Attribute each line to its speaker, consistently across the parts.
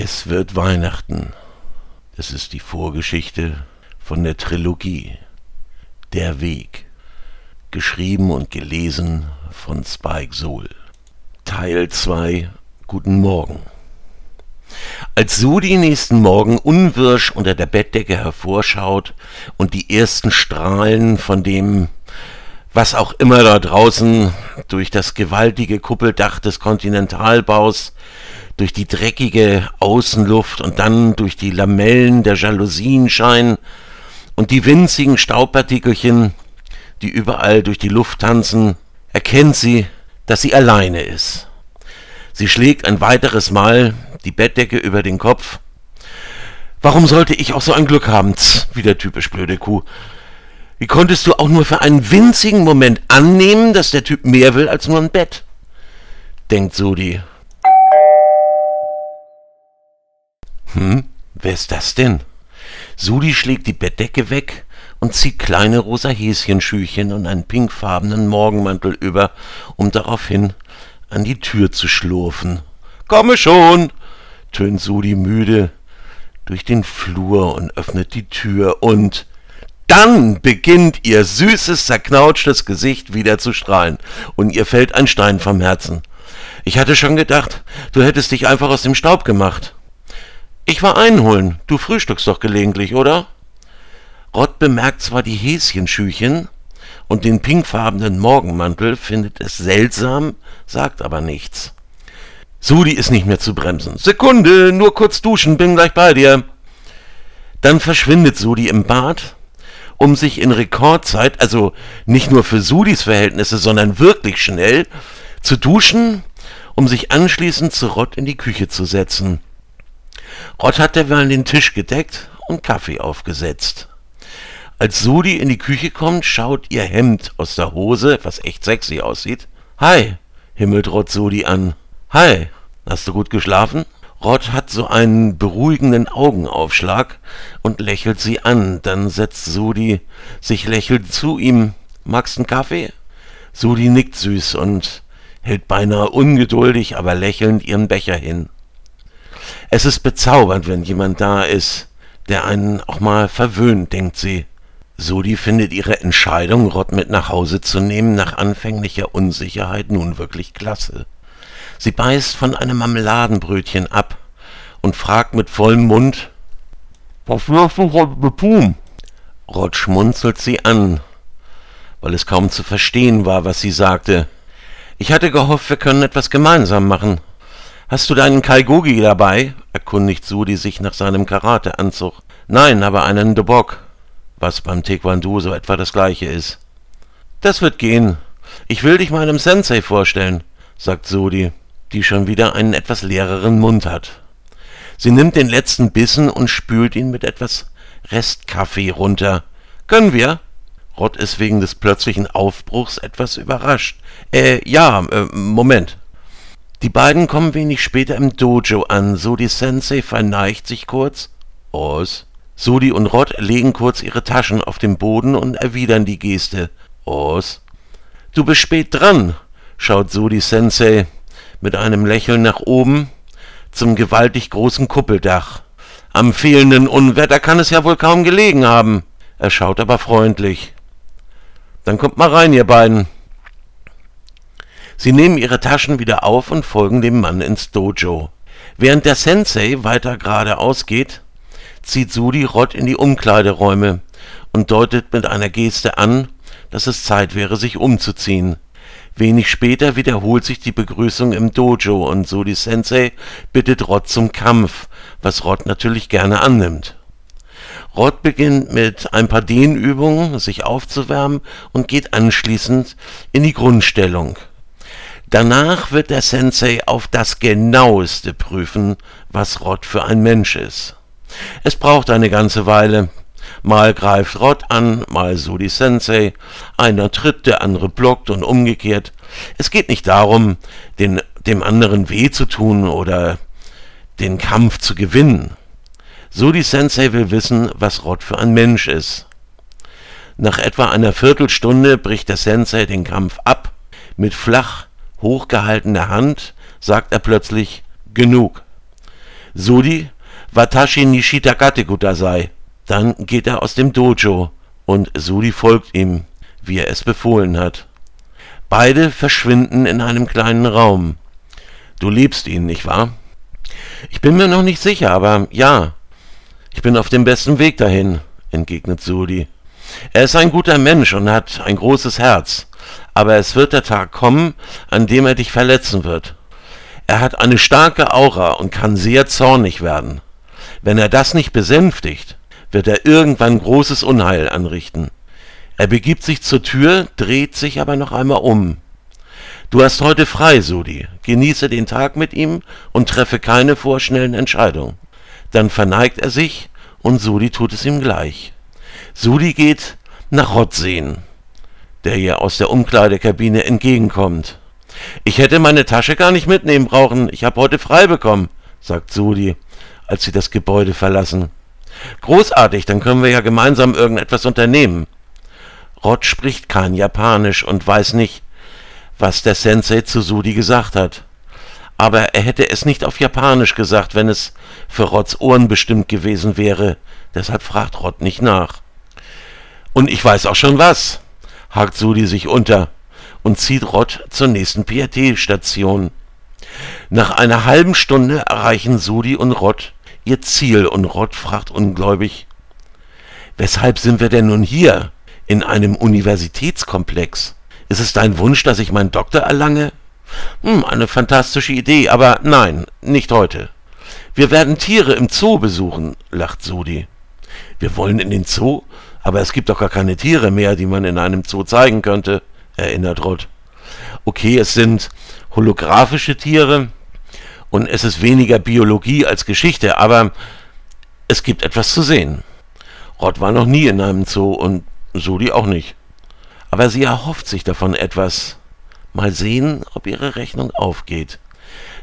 Speaker 1: Es wird Weihnachten. Es ist die Vorgeschichte von der Trilogie Der Weg. Geschrieben und gelesen von Spike Sohl. Teil 2 Guten Morgen. Als Sudi nächsten Morgen unwirsch unter der Bettdecke hervorschaut und die ersten Strahlen von dem, was auch immer da draußen durch das gewaltige Kuppeldach des Kontinentalbaus, durch die dreckige Außenluft und dann durch die Lamellen der Jalousien scheinen und die winzigen Staubpartikelchen, die überall durch die Luft tanzen, erkennt sie, dass sie alleine ist. Sie schlägt ein weiteres Mal die Bettdecke über den Kopf. Warum sollte ich auch so ein Glück haben? Tz, wieder typisch blöde Kuh. Wie konntest du auch nur für einen winzigen Moment annehmen, dass der Typ mehr will als nur ein Bett? denkt Sudi. Hm, wer ist das denn? Sudi schlägt die Bettdecke weg und zieht kleine rosa Häschenschüchen und einen pinkfarbenen Morgenmantel über, um daraufhin an die Tür zu schlurfen. Komme schon, tönt Sudi müde durch den Flur und öffnet die Tür und dann beginnt ihr süßes, zerknautschtes Gesicht wieder zu strahlen und ihr fällt ein Stein vom Herzen. Ich hatte schon gedacht, du hättest dich einfach aus dem Staub gemacht. Ich war einholen, du frühstückst doch gelegentlich, oder? Rott bemerkt zwar die Häschenschüchen und den pinkfarbenen Morgenmantel, findet es seltsam, sagt aber nichts. Sudi ist nicht mehr zu bremsen. Sekunde, nur kurz duschen, bin gleich bei dir. Dann verschwindet Sudi im Bad, um sich in Rekordzeit, also nicht nur für Sudis Verhältnisse, sondern wirklich schnell, zu duschen, um sich anschließend zu Rott in die Küche zu setzen. Rott hat derweil den Tisch gedeckt und Kaffee aufgesetzt. Als Sudi in die Küche kommt, schaut ihr Hemd aus der Hose, was echt sexy aussieht. Hi, himmelt Rott Sudi an. Hi, hast du gut geschlafen? Rott hat so einen beruhigenden Augenaufschlag und lächelt sie an. Dann setzt Sudi sich lächelnd zu ihm. Magst einen Kaffee? Sudi nickt süß und hält beinahe ungeduldig, aber lächelnd ihren Becher hin. Es ist bezaubernd, wenn jemand da ist, der einen auch mal verwöhnt, denkt sie. Sudi findet ihre Entscheidung, Rott mit nach Hause zu nehmen, nach anfänglicher Unsicherheit nun wirklich klasse. Sie beißt von einem Marmeladenbrötchen ab und fragt mit vollem Mund, was wirst du heute mit tun? Rott schmunzelt sie an, weil es kaum zu verstehen war, was sie sagte. Ich hatte gehofft, wir können etwas gemeinsam machen. Hast du deinen Kaigogi dabei? erkundigt Sudi sich nach seinem Karateanzug. Nein, aber einen Dobok, was beim Taekwondo so etwa das gleiche ist. Das wird gehen. Ich will dich meinem Sensei vorstellen, sagt Sudi die schon wieder einen etwas leereren Mund hat. Sie nimmt den letzten Bissen und spült ihn mit etwas Restkaffee runter. Können wir? Rott ist wegen des plötzlichen Aufbruchs etwas überrascht. Äh, ja, äh, Moment. Die beiden kommen wenig später im Dojo an. Sodi Sensei verneigt sich kurz. Os. Sodi und Rott legen kurz ihre Taschen auf den Boden und erwidern die Geste. Os. Du bist spät dran, schaut Sodi Sensei mit einem Lächeln nach oben zum gewaltig großen Kuppeldach. Am fehlenden Unwetter kann es ja wohl kaum gelegen haben. Er schaut aber freundlich. Dann kommt mal rein, ihr beiden. Sie nehmen ihre Taschen wieder auf und folgen dem Mann ins Dojo. Während der Sensei weiter geradeaus geht, zieht Sudi Rott in die Umkleideräume und deutet mit einer Geste an, dass es Zeit wäre, sich umzuziehen. Wenig später wiederholt sich die Begrüßung im Dojo und Sodi Sensei bittet Rod zum Kampf, was Rod natürlich gerne annimmt. Rod beginnt mit ein paar Dehnübungen, sich aufzuwärmen und geht anschließend in die Grundstellung. Danach wird der Sensei auf das genaueste prüfen, was Rod für ein Mensch ist. Es braucht eine ganze Weile, Mal greift Rod an, mal Sudi Sensei. Einer tritt, der andere blockt und umgekehrt. Es geht nicht darum, den, dem anderen weh zu tun oder den Kampf zu gewinnen. Sudi Sensei will wissen, was Rod für ein Mensch ist. Nach etwa einer Viertelstunde bricht der Sensei den Kampf ab. Mit flach hochgehaltener Hand sagt er plötzlich genug. Sudi, Watashi Nishitakate Kudasai. Dann geht er aus dem Dojo und Sudi folgt ihm, wie er es befohlen hat. Beide verschwinden in einem kleinen Raum. Du liebst ihn, nicht wahr? Ich bin mir noch nicht sicher, aber ja. Ich bin auf dem besten Weg dahin, entgegnet Sudi. Er ist ein guter Mensch und hat ein großes Herz, aber es wird der Tag kommen, an dem er dich verletzen wird. Er hat eine starke Aura und kann sehr zornig werden. Wenn er das nicht besänftigt, wird er irgendwann großes Unheil anrichten. Er begibt sich zur Tür, dreht sich aber noch einmal um. Du hast heute frei, Sudi. Genieße den Tag mit ihm und treffe keine vorschnellen Entscheidungen. Dann verneigt er sich und Sudi tut es ihm gleich. Sudi geht nach Rotsehen, der ihr aus der Umkleidekabine entgegenkommt. Ich hätte meine Tasche gar nicht mitnehmen brauchen. Ich habe heute frei bekommen, sagt Sudi, als sie das Gebäude verlassen. Großartig, dann können wir ja gemeinsam irgendetwas unternehmen. Rod spricht kein Japanisch und weiß nicht, was der Sensei zu Sudi gesagt hat. Aber er hätte es nicht auf Japanisch gesagt, wenn es für Rods Ohren bestimmt gewesen wäre. Deshalb fragt Rod nicht nach. Und ich weiß auch schon was, hakt Sudi sich unter und zieht Rod zur nächsten PRT-Station. Nach einer halben Stunde erreichen Sudi und Rod ihr Ziel und Rod fragt ungläubig, weshalb sind wir denn nun hier, in einem Universitätskomplex? Ist es dein Wunsch, dass ich meinen Doktor erlange? Hm, eine fantastische Idee, aber nein, nicht heute. Wir werden Tiere im Zoo besuchen, lacht Sudi. Wir wollen in den Zoo? Aber es gibt doch gar keine Tiere mehr, die man in einem Zoo zeigen könnte, erinnert Rod. Okay, es sind holographische Tiere, und es ist weniger Biologie als Geschichte, aber es gibt etwas zu sehen. Rod war noch nie in einem Zoo und Sudi auch nicht. Aber sie erhofft sich davon etwas. Mal sehen, ob ihre Rechnung aufgeht.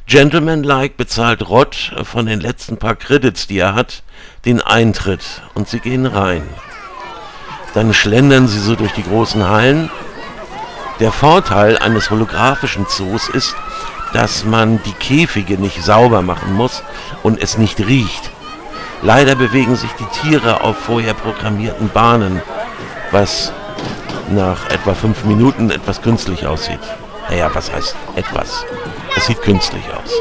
Speaker 1: Gentleman-like bezahlt Rod von den letzten paar Credits, die er hat, den Eintritt und sie gehen rein. Dann schlendern sie so durch die großen Hallen. Der Vorteil eines holographischen Zoos ist, dass man die Käfige nicht sauber machen muss und es nicht riecht. Leider bewegen sich die Tiere auf vorher programmierten Bahnen, was nach etwa fünf Minuten etwas künstlich aussieht. Naja, was heißt etwas? Es sieht künstlich aus.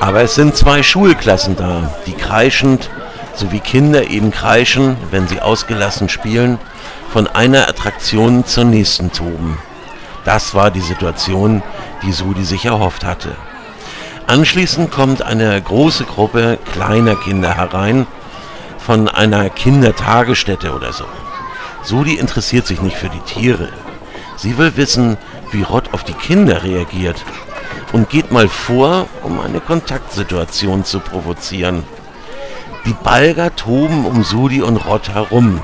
Speaker 1: Aber es sind zwei Schulklassen da, die kreischend, so wie Kinder eben kreischen, wenn sie ausgelassen spielen, von einer Attraktion zur nächsten toben. Das war die Situation, die Sudi sich erhofft hatte. Anschließend kommt eine große Gruppe kleiner Kinder herein, von einer Kindertagesstätte oder so. Sudi interessiert sich nicht für die Tiere. Sie will wissen, wie Rott auf die Kinder reagiert und geht mal vor, um eine Kontaktsituation zu provozieren. Die Balger toben um Sudi und Rott herum.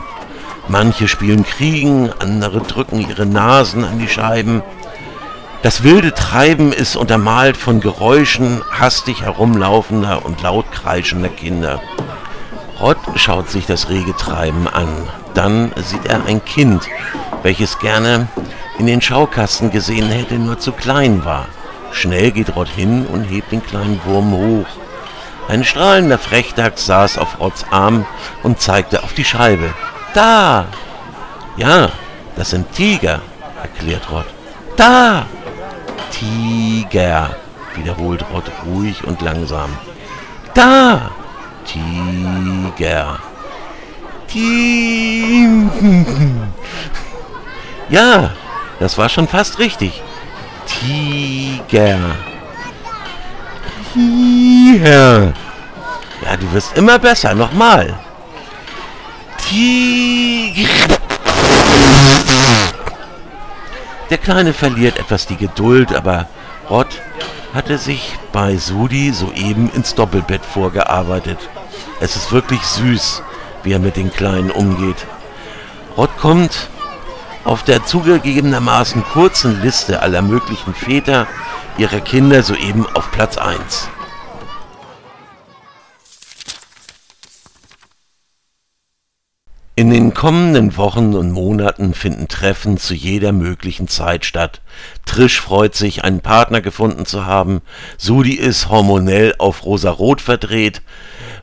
Speaker 1: Manche spielen Kriegen, andere drücken ihre Nasen an die Scheiben. Das wilde Treiben ist untermalt von Geräuschen hastig herumlaufender und laut kreischender Kinder. Rod schaut sich das rege Treiben an. Dann sieht er ein Kind, welches gerne in den Schaukasten gesehen hätte, nur zu klein war. Schnell geht Rod hin und hebt den kleinen Wurm hoch. Ein strahlender Frechdachs saß auf Rods Arm und zeigte auf die Scheibe. Da! Ja, das sind Tiger, erklärt Rod. Da! Tiger, wiederholt Rod ruhig und langsam. Da! Tiger. Tiger. Ja, das war schon fast richtig. Tiger. Tiger. Ja, du wirst immer besser. Nochmal. Tiger. Der Kleine verliert etwas die Geduld, aber Rod hatte sich bei Sudi soeben ins Doppelbett vorgearbeitet. Es ist wirklich süß, wie er mit den Kleinen umgeht. Rod kommt auf der zugegebenermaßen kurzen Liste aller möglichen Väter ihrer Kinder soeben auf Platz 1. In den kommenden Wochen und Monaten finden Treffen zu jeder möglichen Zeit statt. Trish freut sich, einen Partner gefunden zu haben. Sudi ist hormonell auf rosarot verdreht,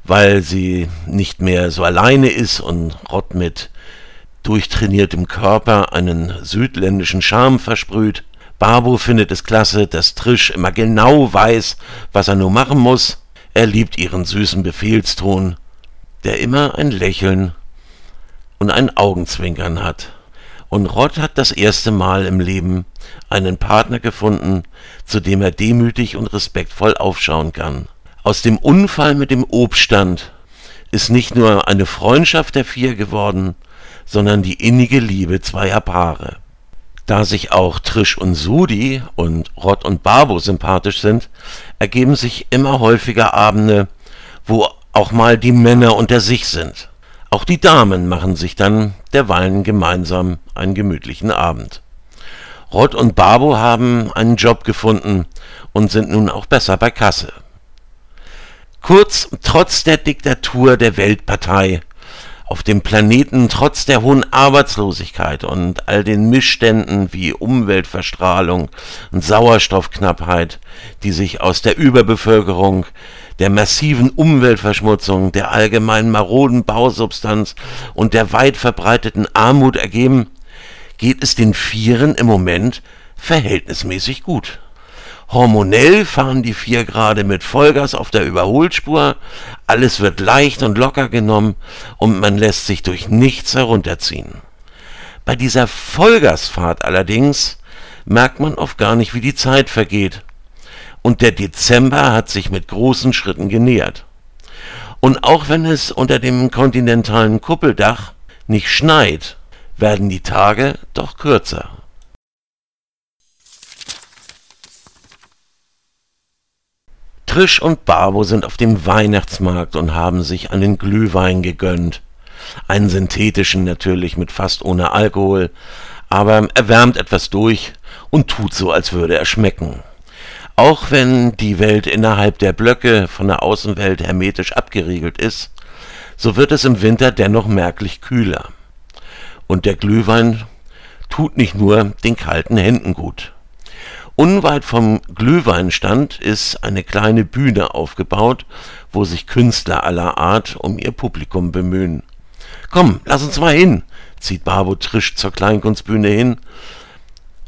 Speaker 1: weil sie nicht mehr so alleine ist und Rott mit durchtrainiertem Körper einen südländischen Charme versprüht. Barbo findet es klasse, dass Trish immer genau weiß, was er nur machen muss. Er liebt ihren süßen Befehlston, der immer ein Lächeln und ein Augenzwinkern hat. Und Rod hat das erste Mal im Leben einen Partner gefunden, zu dem er demütig und respektvoll aufschauen kann. Aus dem Unfall mit dem Obststand ist nicht nur eine Freundschaft der vier geworden, sondern die innige Liebe zweier Paare. Da sich auch Trish und Sudi und Rod und Barbo sympathisch sind, ergeben sich immer häufiger Abende, wo auch mal die Männer unter sich sind. Auch die Damen machen sich dann derweilen gemeinsam einen gemütlichen Abend. Rod und Barbo haben einen Job gefunden und sind nun auch besser bei Kasse. Kurz, trotz der Diktatur der Weltpartei auf dem Planeten, trotz der hohen Arbeitslosigkeit und all den Missständen wie Umweltverstrahlung und Sauerstoffknappheit, die sich aus der Überbevölkerung der massiven Umweltverschmutzung, der allgemeinen maroden Bausubstanz und der weit verbreiteten Armut ergeben, geht es den Vieren im Moment verhältnismäßig gut. Hormonell fahren die vier gerade mit Vollgas auf der Überholspur, alles wird leicht und locker genommen und man lässt sich durch nichts herunterziehen. Bei dieser Vollgasfahrt allerdings merkt man oft gar nicht, wie die Zeit vergeht und der Dezember hat sich mit großen Schritten genähert. Und auch wenn es unter dem kontinentalen Kuppeldach nicht schneit, werden die Tage doch kürzer. Trisch und Barbo sind auf dem Weihnachtsmarkt und haben sich einen Glühwein gegönnt. Einen synthetischen natürlich mit fast ohne Alkohol, aber er wärmt etwas durch und tut so, als würde er schmecken. Auch wenn die Welt innerhalb der Blöcke von der Außenwelt hermetisch abgeriegelt ist, so wird es im Winter dennoch merklich kühler. Und der Glühwein tut nicht nur den kalten Händen gut. Unweit vom Glühweinstand ist eine kleine Bühne aufgebaut, wo sich Künstler aller Art um ihr Publikum bemühen. Komm, lass uns mal hin, zieht Barbo Trisch zur Kleinkunstbühne hin,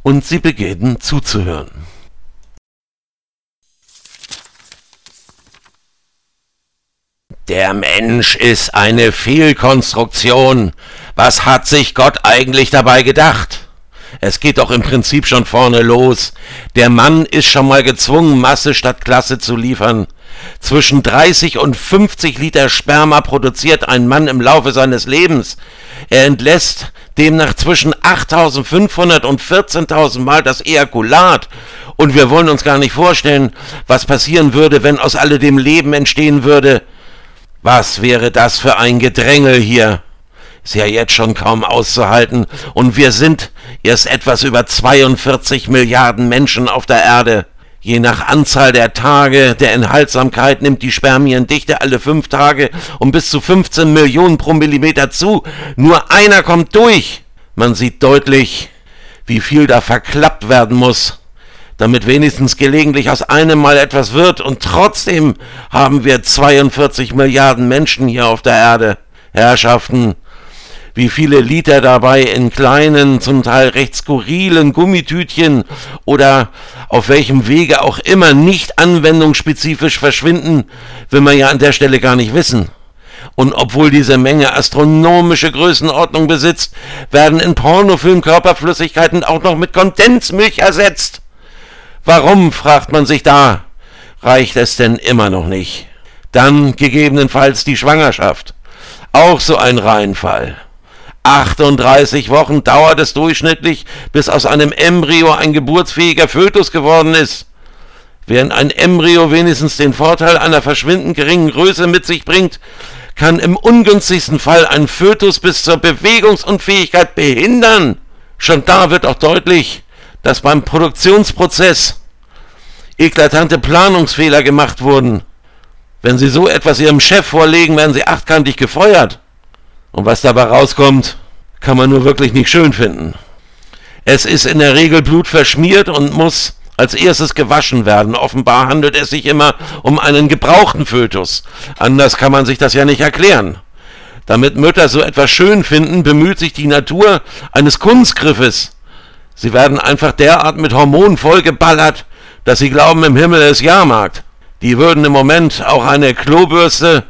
Speaker 1: und sie beginnen zuzuhören. Der Mensch ist eine Fehlkonstruktion. Was hat sich Gott eigentlich dabei gedacht? Es geht doch im Prinzip schon vorne los. Der Mann ist schon mal gezwungen, Masse statt Klasse zu liefern. Zwischen 30 und 50 Liter Sperma produziert ein Mann im Laufe seines Lebens. Er entlässt demnach zwischen 8500 und 14.000 Mal das Ejakulat. Und wir wollen uns gar nicht vorstellen, was passieren würde, wenn aus alledem Leben entstehen würde. Was wäre das für ein Gedrängel hier? Ist ja jetzt schon kaum auszuhalten, und wir sind erst etwas über 42 Milliarden Menschen auf der Erde. Je nach Anzahl der Tage der Enthaltsamkeit nimmt die Spermiendichte alle fünf Tage um bis zu 15 Millionen pro Millimeter zu. Nur einer kommt durch. Man sieht deutlich, wie viel da verklappt werden muss damit wenigstens gelegentlich aus einem Mal etwas wird. Und trotzdem haben wir 42 Milliarden Menschen hier auf der Erde. Herrschaften, wie viele Liter dabei in kleinen, zum Teil recht skurrilen Gummitütchen oder auf welchem Wege auch immer nicht anwendungsspezifisch verschwinden, will man ja an der Stelle gar nicht wissen. Und obwohl diese Menge astronomische Größenordnung besitzt, werden in Pornofilm Körperflüssigkeiten auch noch mit Kondensmilch ersetzt. Warum, fragt man sich da, reicht es denn immer noch nicht? Dann gegebenenfalls die Schwangerschaft. Auch so ein Reihenfall. 38 Wochen dauert es durchschnittlich, bis aus einem Embryo ein geburtsfähiger Fötus geworden ist. Während ein Embryo wenigstens den Vorteil einer verschwindend geringen Größe mit sich bringt, kann im ungünstigsten Fall ein Fötus bis zur Bewegungsunfähigkeit behindern. Schon da wird auch deutlich, dass beim Produktionsprozess eklatante Planungsfehler gemacht wurden. Wenn Sie so etwas Ihrem Chef vorlegen, werden Sie achtkantig gefeuert. Und was dabei rauskommt, kann man nur wirklich nicht schön finden. Es ist in der Regel blutverschmiert und muss als erstes gewaschen werden. Offenbar handelt es sich immer um einen gebrauchten Fötus. Anders kann man sich das ja nicht erklären. Damit Mütter so etwas schön finden, bemüht sich die Natur eines Kunstgriffes. Sie werden einfach derart mit Hormonen vollgeballert, dass sie glauben, im Himmel ist Jahrmarkt. Die würden im Moment auch eine Klobürste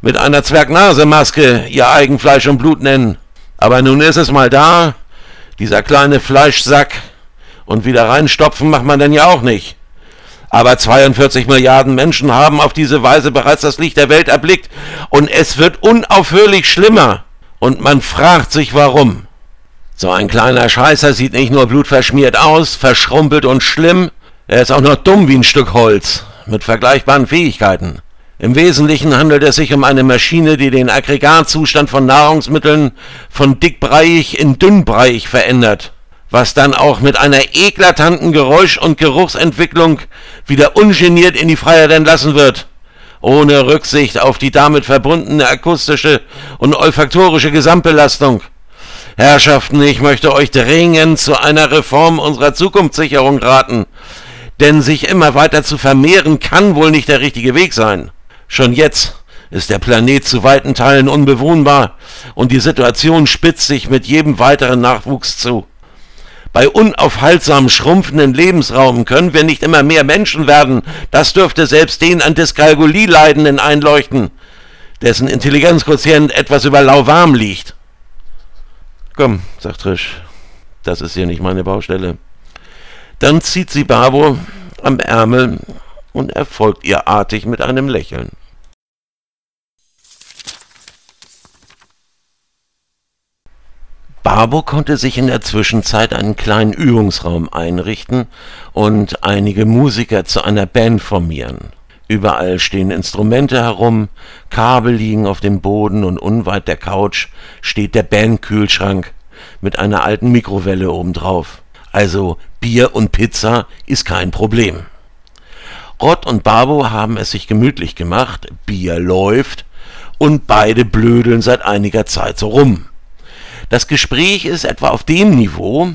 Speaker 1: mit einer Zwergnasemaske ihr Eigenfleisch und Blut nennen. Aber nun ist es mal da, dieser kleine Fleischsack, und wieder reinstopfen macht man denn ja auch nicht. Aber 42 Milliarden Menschen haben auf diese Weise bereits das Licht der Welt erblickt und es wird unaufhörlich schlimmer. Und man fragt sich warum. So ein kleiner Scheißer sieht nicht nur blutverschmiert aus, verschrumpelt und schlimm, er ist auch noch dumm wie ein Stück Holz, mit vergleichbaren Fähigkeiten. Im Wesentlichen handelt es sich um eine Maschine, die den Aggregatzustand von Nahrungsmitteln von dickbreiig in dünnbreiig verändert was dann auch mit einer eklatanten Geräusch- und Geruchsentwicklung wieder ungeniert in die Freiheit entlassen wird, ohne Rücksicht auf die damit verbundene akustische und olfaktorische Gesamtbelastung. Herrschaften, ich möchte euch dringend zu einer Reform unserer Zukunftssicherung raten, denn sich immer weiter zu vermehren kann wohl nicht der richtige Weg sein. Schon jetzt ist der Planet zu weiten Teilen unbewohnbar und die Situation spitzt sich mit jedem weiteren Nachwuchs zu. Bei unaufhaltsam schrumpfenden Lebensraum können wir nicht immer mehr Menschen werden. Das dürfte selbst den an Dyskalkulie Leidenden einleuchten, dessen Intelligenzquotient etwas über lauwarm liegt. Komm, sagt Trish, das ist hier nicht meine Baustelle. Dann zieht sie Babo am Ärmel und erfolgt ihr artig mit einem Lächeln. Barbo konnte sich in der Zwischenzeit einen kleinen Übungsraum einrichten und einige Musiker zu einer Band formieren. Überall stehen Instrumente herum, Kabel liegen auf dem Boden und unweit der Couch steht der Bandkühlschrank mit einer alten Mikrowelle obendrauf. Also Bier und Pizza ist kein Problem. Rott und Barbo haben es sich gemütlich gemacht, Bier läuft und beide blödeln seit einiger Zeit so rum. Das Gespräch ist etwa auf dem Niveau,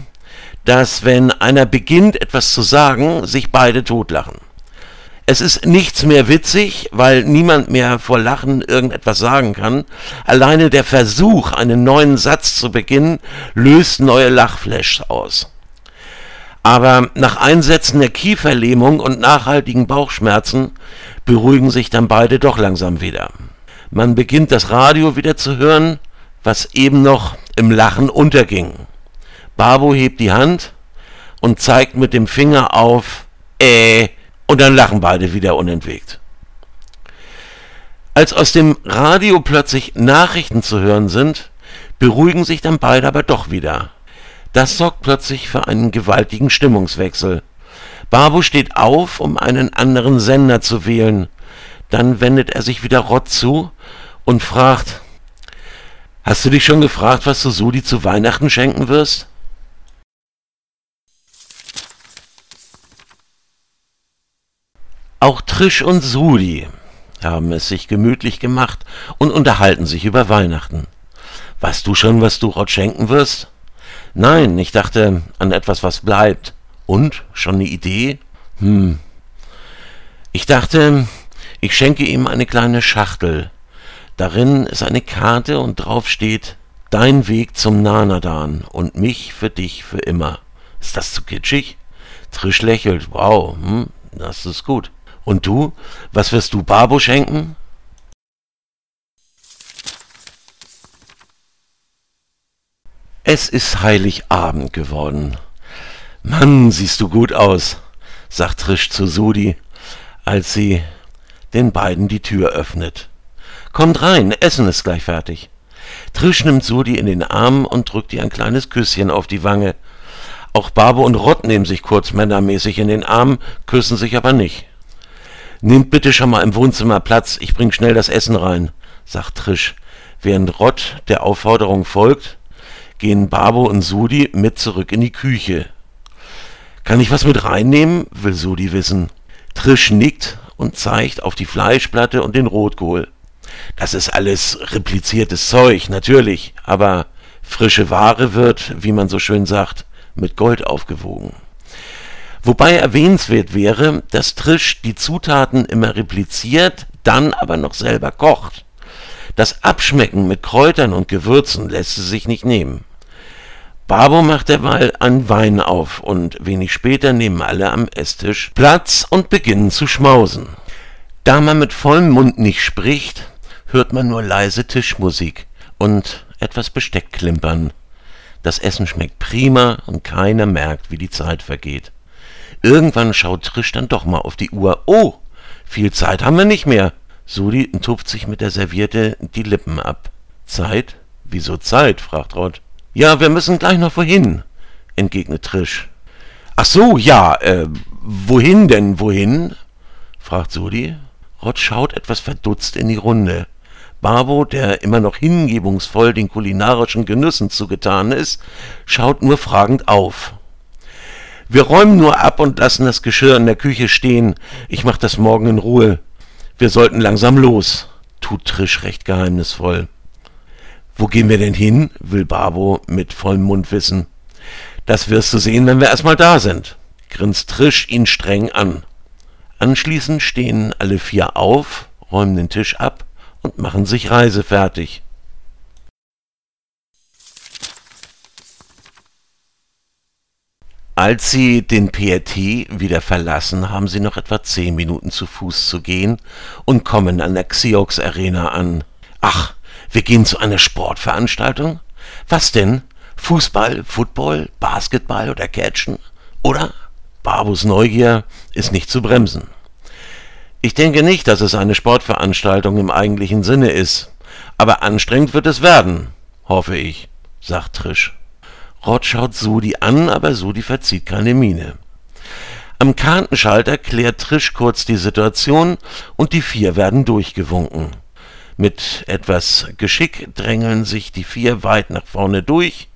Speaker 1: dass wenn einer beginnt etwas zu sagen, sich beide totlachen. Es ist nichts mehr witzig, weil niemand mehr vor Lachen irgendetwas sagen kann. Alleine der Versuch, einen neuen Satz zu beginnen, löst neue Lachflashs aus. Aber nach Einsätzen der Kieferlähmung und nachhaltigen Bauchschmerzen beruhigen sich dann beide doch langsam wieder. Man beginnt das Radio wieder zu hören, was eben noch im Lachen unterging. Babo hebt die Hand und zeigt mit dem Finger auf äh und dann lachen beide wieder unentwegt. Als aus dem Radio plötzlich Nachrichten zu hören sind, beruhigen sich dann beide aber doch wieder. Das sorgt plötzlich für einen gewaltigen Stimmungswechsel. Babo steht auf, um einen anderen Sender zu wählen. Dann wendet er sich wieder Rott zu und fragt, Hast du dich schon gefragt, was du Sudi zu Weihnachten schenken wirst? Auch Trisch und Sudi haben es sich gemütlich gemacht und unterhalten sich über Weihnachten. Weißt du schon, was du Rott schenken wirst? Nein, ich dachte an etwas, was bleibt. Und? Schon eine Idee? Hm. Ich dachte, ich schenke ihm eine kleine Schachtel Darin ist eine Karte und drauf steht Dein Weg zum Nanadan und mich für dich für immer. Ist das zu kitschig? Trisch lächelt. Wow, hm, das ist gut. Und du? Was wirst du Babo schenken? Es ist Heiligabend geworden. Mann, siehst du gut aus, sagt Trisch zu Sudi, als sie den beiden die Tür öffnet. Kommt rein, Essen ist gleich fertig. Trisch nimmt Sudi in den Arm und drückt ihr ein kleines Küsschen auf die Wange. Auch Barbe und Rott nehmen sich kurz männermäßig in den Arm, küssen sich aber nicht. Nehmt bitte schon mal im Wohnzimmer Platz, ich bring schnell das Essen rein, sagt Trisch. Während Rott der Aufforderung folgt, gehen Barbo und Sudi mit zurück in die Küche. Kann ich was mit reinnehmen? will Sudi wissen. Trisch nickt und zeigt auf die Fleischplatte und den Rotkohl. Das ist alles repliziertes Zeug, natürlich, aber frische Ware wird, wie man so schön sagt, mit Gold aufgewogen. Wobei erwähnenswert wäre, dass Trisch die Zutaten immer repliziert, dann aber noch selber kocht. Das Abschmecken mit Kräutern und Gewürzen lässt sie sich nicht nehmen. Babo macht derweil einen Wein auf und wenig später nehmen alle am Esstisch Platz und beginnen zu schmausen. Da man mit vollem Mund nicht spricht, hört man nur leise Tischmusik und etwas Besteck klimpern. Das Essen schmeckt prima und keiner merkt, wie die Zeit vergeht. Irgendwann schaut Trisch dann doch mal auf die Uhr. Oh, viel Zeit haben wir nicht mehr. Sudi tupft sich mit der Serviette die Lippen ab. Zeit? Wieso Zeit? fragt Rod. Ja, wir müssen gleich noch wohin, entgegnet Trisch. Ach so, ja, äh, wohin denn, wohin? fragt Sudi. Rod schaut etwas verdutzt in die Runde. Babo, der immer noch hingebungsvoll den kulinarischen Genüssen zugetan ist, schaut nur fragend auf. Wir räumen nur ab und lassen das Geschirr in der Küche stehen. Ich mach das morgen in Ruhe. Wir sollten langsam los, tut Trisch recht geheimnisvoll. Wo gehen wir denn hin? will Babo mit vollem Mund wissen. Das wirst du sehen, wenn wir erstmal da sind, grinst Trisch ihn streng an. Anschließend stehen alle vier auf, räumen den Tisch ab und machen sich reisefertig. Als sie den PRT wieder verlassen, haben sie noch etwa zehn Minuten zu Fuß zu gehen und kommen an der Xiox Arena an. Ach, wir gehen zu einer Sportveranstaltung? Was denn? Fußball, Football, Basketball oder Catchen? Oder? Barbus Neugier ist nicht zu bremsen. Ich denke nicht, dass es eine Sportveranstaltung im eigentlichen Sinne ist, aber anstrengend wird es werden, hoffe ich, sagt Trisch. Rod schaut Sudi an, aber Sudi verzieht keine Miene. Am Kartenschalter klärt Trisch kurz die Situation und die vier werden durchgewunken. Mit etwas Geschick drängeln sich die vier weit nach vorne durch.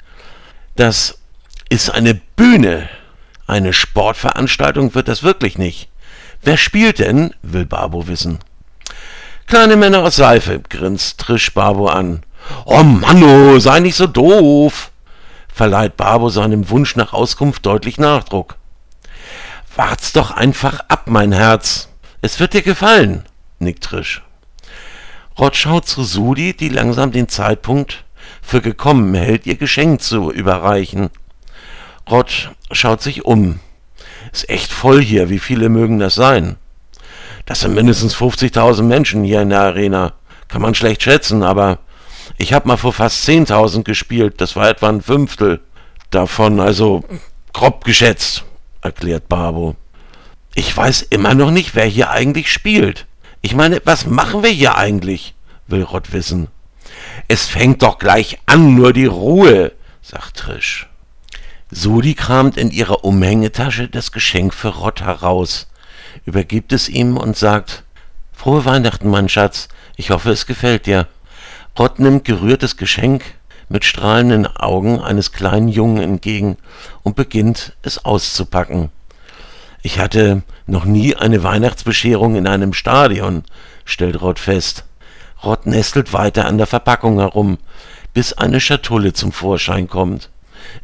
Speaker 1: Das ist eine Bühne. Eine Sportveranstaltung wird das wirklich nicht. Wer spielt denn? will Babo wissen. Kleine Männer aus Seife, grinst Trisch Babo an. Oh Manno, sei nicht so doof verleiht Babo seinem Wunsch nach Auskunft deutlich Nachdruck. Wart's doch einfach ab, mein Herz. Es wird dir gefallen, nickt Trisch. Rod schaut zu Sudi, die langsam den Zeitpunkt für gekommen hält, ihr Geschenk zu überreichen. Rod schaut sich um. Ist echt voll hier, wie viele mögen das sein? Das sind mindestens 50.000 Menschen hier in der Arena. Kann man schlecht schätzen, aber ich habe mal vor fast 10.000 gespielt, das war etwa ein Fünftel davon, also grob geschätzt, erklärt Babo. Ich weiß immer noch nicht, wer hier eigentlich spielt. Ich meine, was machen wir hier eigentlich? will Rod wissen. Es fängt doch gleich an, nur die Ruhe, sagt Trisch. Sudi kramt in ihrer Umhängetasche das Geschenk für Rod heraus, übergibt es ihm und sagt, Frohe Weihnachten, mein Schatz, ich hoffe, es gefällt dir. Rod nimmt gerührtes Geschenk mit strahlenden Augen eines kleinen Jungen entgegen und beginnt es auszupacken. Ich hatte noch nie eine Weihnachtsbescherung in einem Stadion, stellt Rod fest. Rod nestelt weiter an der Verpackung herum, bis eine Schatulle zum Vorschein kommt.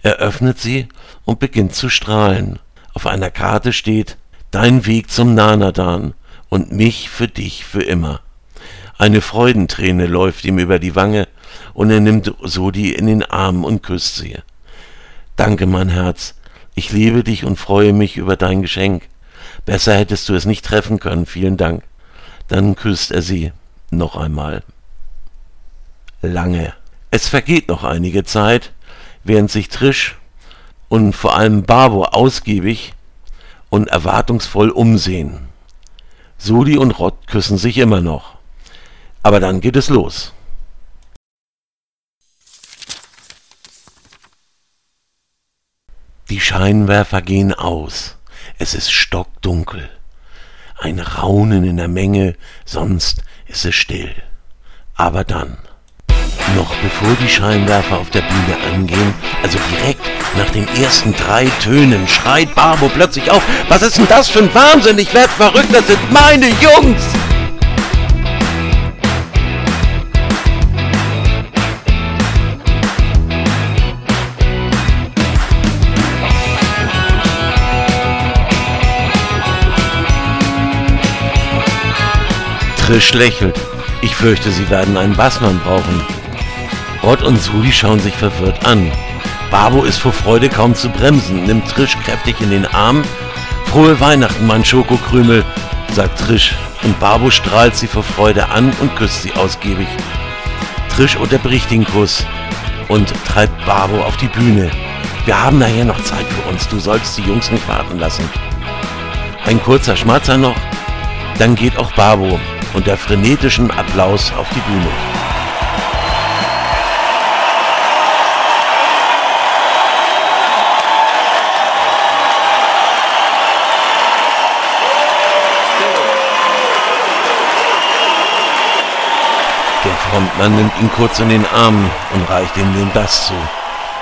Speaker 1: Er öffnet sie und beginnt zu strahlen. Auf einer Karte steht Dein Weg zum Nanadan und mich für dich für immer. Eine Freudenträne läuft ihm über die Wange, und er nimmt Sodi in den Arm und küsst sie. Danke, mein Herz, ich liebe dich und freue mich über dein Geschenk. Besser hättest du es nicht treffen können, vielen Dank. Dann küsst er sie noch einmal. Lange. Es vergeht noch einige Zeit, während sich Trisch und vor allem Babo ausgiebig und erwartungsvoll umsehen. Sudi und Rott küssen sich immer noch. Aber dann geht es los. Die Scheinwerfer gehen aus. Es ist stockdunkel. Ein Raunen in der Menge, sonst ist es still. Aber dann, noch bevor die Scheinwerfer auf der Bühne angehen, also direkt nach den ersten drei Tönen, schreit Barbo plötzlich auf, was ist denn das für ein Wahnsinn, ich werd verrückt, das sind meine Jungs! Trisch lächelt. Ich fürchte, Sie werden einen Bassmann brauchen. Rod und Sudi schauen sich verwirrt an. Babo ist vor Freude kaum zu bremsen, nimmt Trish kräftig in den Arm. Frohe Weihnachten, mein Schokokrümel, sagt Trish und Babo strahlt sie vor Freude an und küsst sie ausgiebig. Trish unterbricht den Kuss und treibt Babo auf die Bühne. Wir haben nachher noch Zeit für uns, du solltest die Jungs nicht warten lassen. Ein kurzer Schmatzer noch, dann geht auch Babo unter frenetischen Applaus auf die Bühne. Der Frontmann nimmt ihn kurz in den Arm und reicht ihm den Bass zu.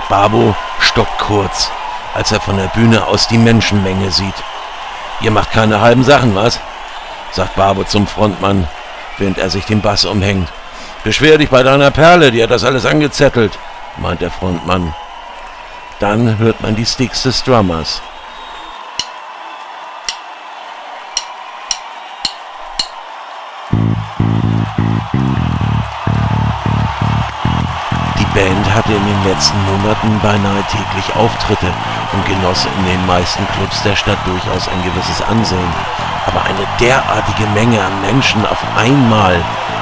Speaker 1: Babo stockt kurz, als er von der Bühne aus die Menschenmenge sieht. Ihr macht keine halben Sachen, was? sagt Babo zum Frontmann, während er sich den Bass umhängt. Beschwer dich bei deiner Perle, die hat das alles angezettelt, meint der Frontmann. Dann hört man die Sticks des Drummers. Die Band hatte in den letzten Monaten beinahe täglich Auftritte und genoss in den meisten Clubs der Stadt durchaus ein gewisses Ansehen. Aber eine derartige Menge an Menschen auf einmal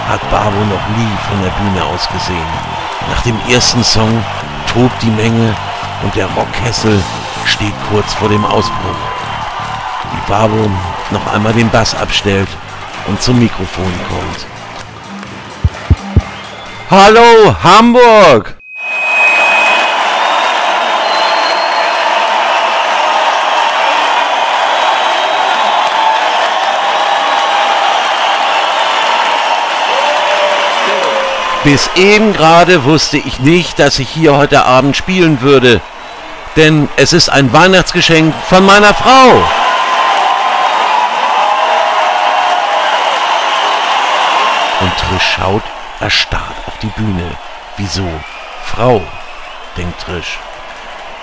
Speaker 1: hat Babo noch nie von der Bühne aus gesehen. Nach dem ersten Song tobt die Menge und der Rockkessel steht kurz vor dem Ausbruch. Wie Babo noch einmal den Bass abstellt und zum Mikrofon kommt. Hallo, Hamburg! Bis eben gerade wusste ich nicht, dass ich hier heute Abend spielen würde. Denn es ist ein Weihnachtsgeschenk von meiner Frau. Und Trish schaut erstarrt auf die Bühne. Wieso? Frau, denkt Trish.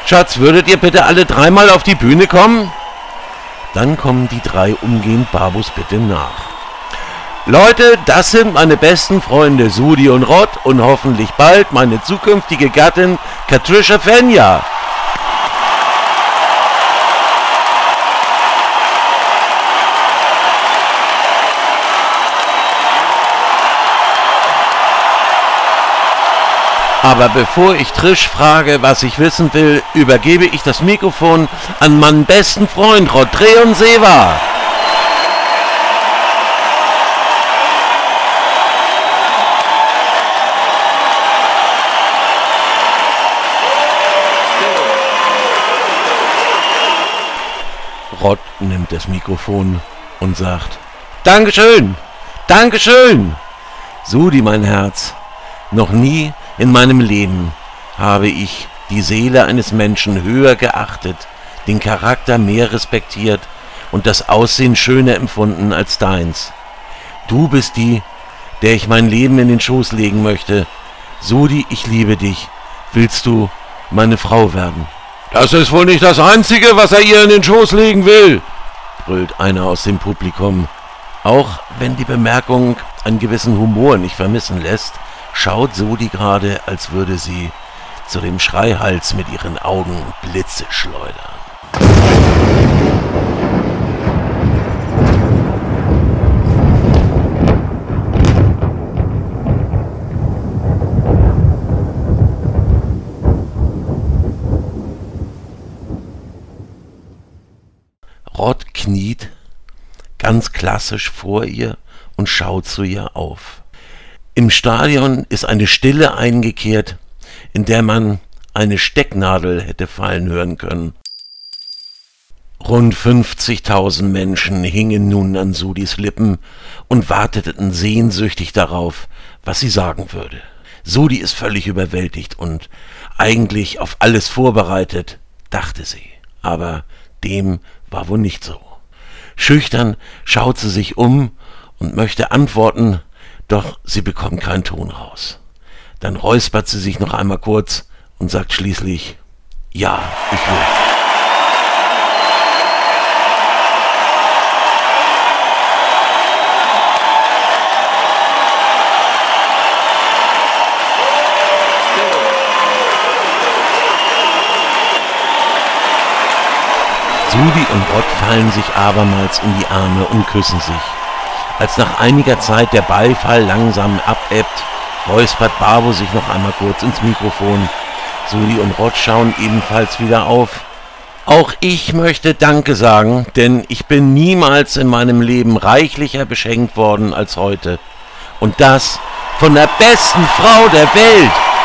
Speaker 1: Schatz, würdet ihr bitte alle dreimal auf die Bühne kommen? Dann kommen die drei umgehend Babus bitte nach. Leute, das sind meine besten Freunde Sudi und Rod und hoffentlich bald meine zukünftige Gattin Patricia Fenja. Aber bevor ich Trish frage, was ich wissen will, übergebe ich das Mikrofon an meinen besten Freund Rodreon Seva. Rod nimmt das Mikrofon und sagt, Dankeschön, Dankeschön. Sudi, mein Herz, noch nie in meinem Leben habe ich die Seele eines Menschen höher geachtet, den Charakter mehr respektiert und das Aussehen schöner empfunden als deins. Du bist die, der ich mein Leben in den Schoß legen möchte. Sudi, ich liebe dich. Willst du meine Frau werden? Das ist wohl nicht das Einzige, was er ihr in den Schoß legen will, brüllt einer aus dem Publikum. Auch wenn die Bemerkung einen gewissen Humor nicht vermissen lässt, schaut Sodi gerade, als würde sie zu dem Schreihals mit ihren Augen Blitze schleudern. Rod kniet ganz klassisch vor ihr und schaut zu ihr auf. Im Stadion ist eine Stille eingekehrt, in der man eine Stecknadel hätte fallen hören können. Rund 50.000 Menschen hingen nun an Sudis Lippen und warteten sehnsüchtig darauf, was sie sagen würde. Sudi ist völlig überwältigt und eigentlich auf alles vorbereitet, dachte sie. Aber dem war wohl nicht so. Schüchtern schaut sie sich um und möchte antworten, doch sie bekommt keinen Ton raus. Dann räuspert sie sich noch einmal kurz und sagt schließlich, ja, ich will. Judy und Bob fallen sich abermals in die Arme und küssen sich. Als nach einiger Zeit der Beifall langsam abebbt, räuspert Babo sich noch einmal kurz ins Mikrofon. Sudi und Rott schauen ebenfalls wieder auf. Auch ich möchte Danke sagen, denn ich bin niemals in meinem Leben reichlicher beschenkt worden als heute. Und das von der besten Frau der Welt.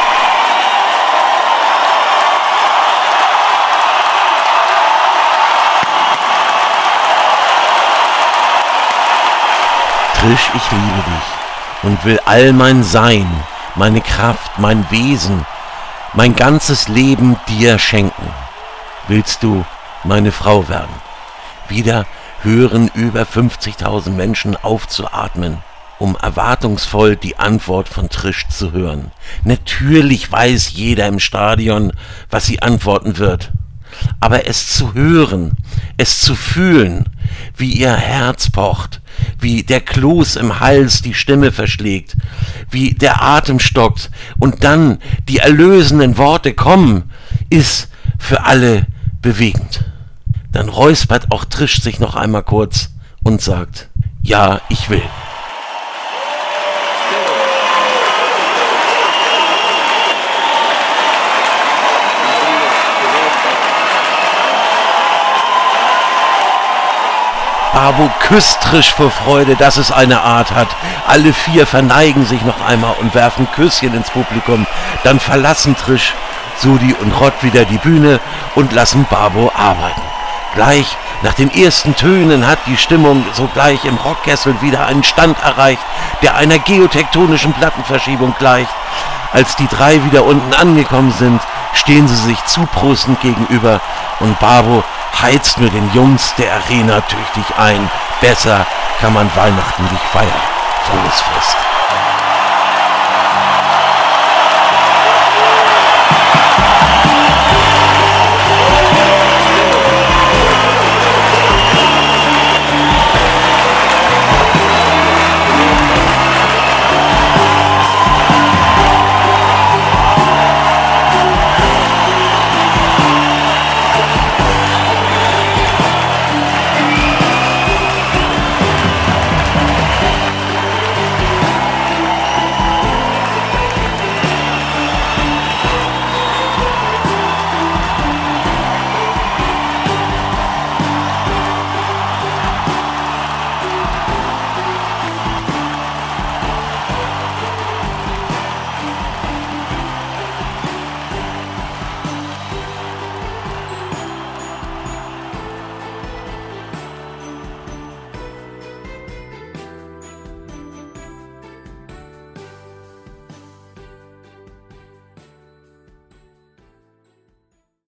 Speaker 1: Trisch, ich liebe dich und will all mein Sein, meine Kraft, mein Wesen, mein ganzes Leben dir schenken. Willst du meine Frau werden? Wieder hören über 50.000 Menschen auf zu atmen, um erwartungsvoll die Antwort von Trisch zu hören. Natürlich weiß jeder im Stadion, was sie antworten wird. Aber es zu hören, es zu fühlen, wie ihr Herz pocht, wie der Kloß im Hals die Stimme verschlägt, wie der Atem stockt und dann die erlösenden Worte kommen, ist für alle bewegend. Dann räuspert auch Trisch sich noch einmal kurz und sagt, ja, ich will. Babo küsst Trisch vor Freude, dass es eine Art hat. Alle vier verneigen sich noch einmal und werfen Küsschen ins Publikum. Dann verlassen Trisch, Sudi und Rott wieder die Bühne und lassen Babo arbeiten. Gleich nach den ersten Tönen hat die Stimmung sogleich im Rockkessel wieder einen Stand erreicht, der einer geotektonischen Plattenverschiebung gleicht. Als die drei wieder unten angekommen sind, stehen sie sich zuprostend gegenüber und Babo heizt mir den Jungs der Arena tüchtig ein. Besser kann man Weihnachten nicht feiern. Frohes Fest.